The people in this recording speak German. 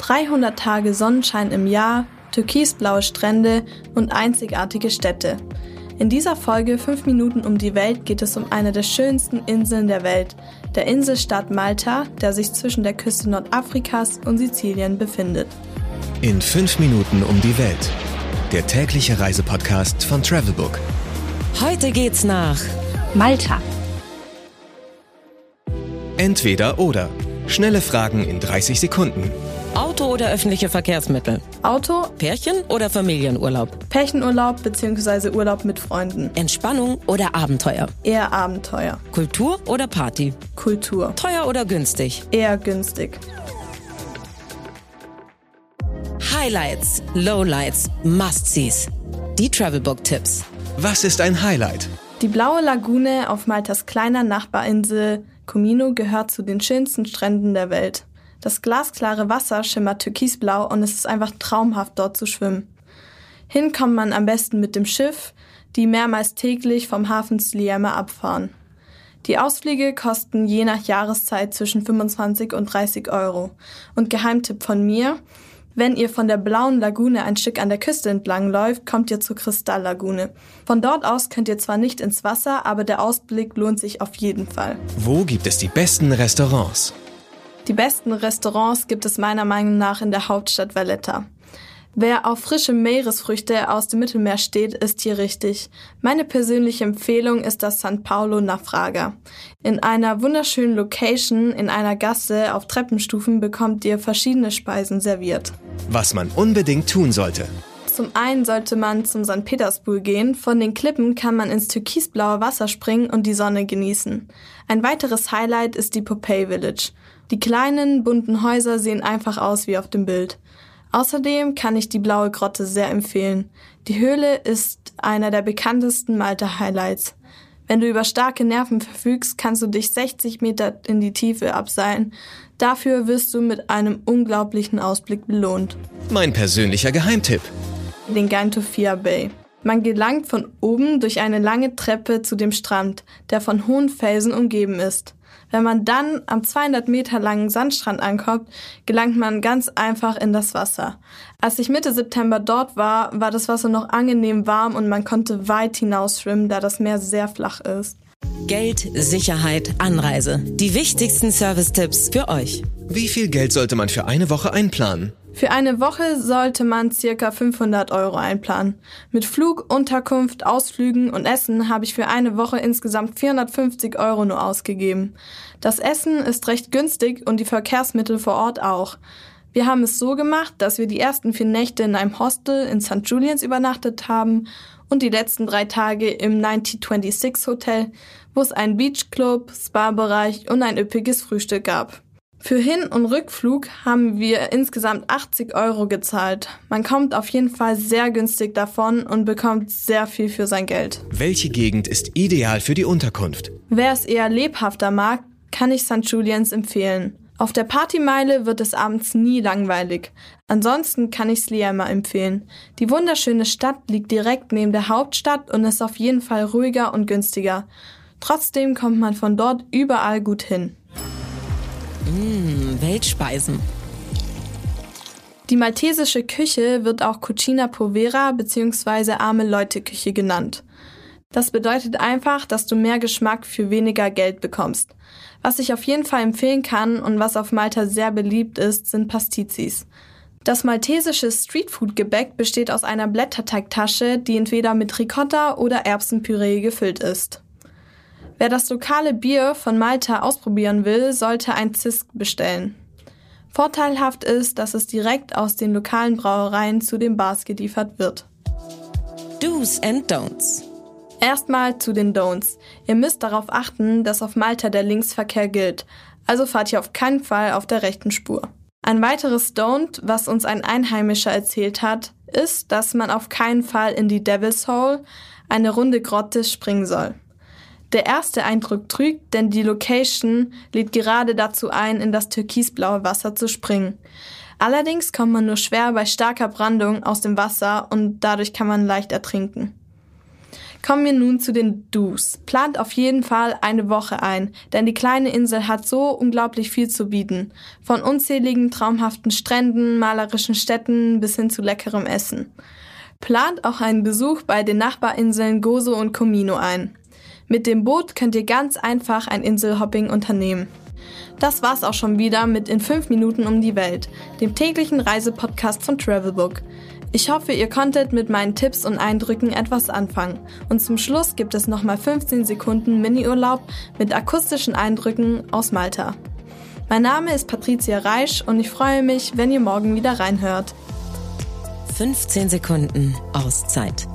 300 Tage Sonnenschein im Jahr, türkisblaue Strände und einzigartige Städte. In dieser Folge 5 Minuten um die Welt geht es um eine der schönsten Inseln der Welt, der Inselstaat Malta, der sich zwischen der Küste Nordafrikas und Sizilien befindet. In 5 Minuten um die Welt. Der tägliche Reisepodcast von Travelbook. Heute geht's nach Malta. Entweder oder. Schnelle Fragen in 30 Sekunden. Auto oder öffentliche Verkehrsmittel? Auto, Pärchen oder Familienurlaub? Pärchenurlaub bzw. Urlaub mit Freunden. Entspannung oder Abenteuer? Eher Abenteuer. Kultur oder Party? Kultur. Teuer oder günstig? Eher günstig. Highlights, Lowlights, Must-Sees. Die Travelbook-Tipps. Was ist ein Highlight? Die blaue Lagune auf Maltas kleiner Nachbarinsel Comino gehört zu den schönsten Stränden der Welt. Das glasklare Wasser schimmert türkisblau und es ist einfach traumhaft dort zu schwimmen. Hin kommt man am besten mit dem Schiff, die mehrmals täglich vom Hafen Sliema abfahren. Die Ausflüge kosten je nach Jahreszeit zwischen 25 und 30 Euro. Und Geheimtipp von mir, wenn ihr von der blauen Lagune ein Stück an der Küste entlang läuft, kommt ihr zur Kristalllagune. Von dort aus könnt ihr zwar nicht ins Wasser, aber der Ausblick lohnt sich auf jeden Fall. Wo gibt es die besten Restaurants? Die besten Restaurants gibt es meiner Meinung nach in der Hauptstadt Valletta. Wer auf frische Meeresfrüchte aus dem Mittelmeer steht, ist hier richtig. Meine persönliche Empfehlung ist das San Paulo Naufraga. In einer wunderschönen Location in einer Gasse auf Treppenstufen bekommt ihr verschiedene Speisen serviert. Was man unbedingt tun sollte. Zum einen sollte man zum St. Petersburg gehen. Von den Klippen kann man ins türkisblaue Wasser springen und die Sonne genießen. Ein weiteres Highlight ist die Popeye Village. Die kleinen, bunten Häuser sehen einfach aus wie auf dem Bild. Außerdem kann ich die blaue Grotte sehr empfehlen. Die Höhle ist einer der bekanntesten Malta-Highlights. Wenn du über starke Nerven verfügst, kannst du dich 60 Meter in die Tiefe abseilen. Dafür wirst du mit einem unglaublichen Ausblick belohnt. Mein persönlicher Geheimtipp. Den Gang to Fia Bay. Man gelangt von oben durch eine lange Treppe zu dem Strand, der von hohen Felsen umgeben ist. Wenn man dann am 200 Meter langen Sandstrand ankommt, gelangt man ganz einfach in das Wasser. Als ich Mitte September dort war, war das Wasser noch angenehm warm und man konnte weit hinaus schwimmen, da das Meer sehr flach ist. Geld, Sicherheit, Anreise. Die wichtigsten Service-Tipps für euch. Wie viel Geld sollte man für eine Woche einplanen? Für eine Woche sollte man circa 500 Euro einplanen. Mit Flug, Unterkunft, Ausflügen und Essen habe ich für eine Woche insgesamt 450 Euro nur ausgegeben. Das Essen ist recht günstig und die Verkehrsmittel vor Ort auch. Wir haben es so gemacht, dass wir die ersten vier Nächte in einem Hostel in St. Julians übernachtet haben und die letzten drei Tage im 9026 Hotel, wo es einen Beachclub, Spa-Bereich und ein üppiges Frühstück gab. Für Hin- und Rückflug haben wir insgesamt 80 Euro gezahlt. Man kommt auf jeden Fall sehr günstig davon und bekommt sehr viel für sein Geld. Welche Gegend ist ideal für die Unterkunft? Wer es eher lebhafter mag, kann ich St. Julians empfehlen. Auf der Partymeile wird es abends nie langweilig. Ansonsten kann ich Sliema empfehlen. Die wunderschöne Stadt liegt direkt neben der Hauptstadt und ist auf jeden Fall ruhiger und günstiger. Trotzdem kommt man von dort überall gut hin. Mmh, Weltspeisen. Die maltesische Küche wird auch Cucina Povera bzw. arme Leute Küche genannt. Das bedeutet einfach, dass du mehr Geschmack für weniger Geld bekommst. Was ich auf jeden Fall empfehlen kann und was auf Malta sehr beliebt ist, sind Pastizis. Das maltesische Streetfood-Gebäck besteht aus einer Blätterteigtasche, die entweder mit Ricotta oder Erbsenpüree gefüllt ist. Wer das lokale Bier von Malta ausprobieren will, sollte ein Zisk bestellen. Vorteilhaft ist, dass es direkt aus den lokalen Brauereien zu den Bars geliefert wird. Do's and Don'ts. Erstmal zu den Don'ts. Ihr müsst darauf achten, dass auf Malta der Linksverkehr gilt, also fahrt ihr auf keinen Fall auf der rechten Spur. Ein weiteres Don't, was uns ein Einheimischer erzählt hat, ist, dass man auf keinen Fall in die Devil's Hole, eine runde Grotte, springen soll. Der erste Eindruck trügt, denn die Location lädt gerade dazu ein, in das türkisblaue Wasser zu springen. Allerdings kommt man nur schwer bei starker Brandung aus dem Wasser und dadurch kann man leicht ertrinken. Kommen wir nun zu den Do's. Plant auf jeden Fall eine Woche ein, denn die kleine Insel hat so unglaublich viel zu bieten. Von unzähligen traumhaften Stränden, malerischen Städten bis hin zu leckerem Essen. Plant auch einen Besuch bei den Nachbarinseln Gozo und Comino ein. Mit dem Boot könnt ihr ganz einfach ein Inselhopping unternehmen. Das war's auch schon wieder mit In 5 Minuten um die Welt, dem täglichen Reisepodcast von Travelbook. Ich hoffe, ihr konntet mit meinen Tipps und Eindrücken etwas anfangen. Und zum Schluss gibt es nochmal 15 Sekunden Miniurlaub mit akustischen Eindrücken aus Malta. Mein Name ist Patricia Reisch und ich freue mich, wenn ihr morgen wieder reinhört. 15 Sekunden Auszeit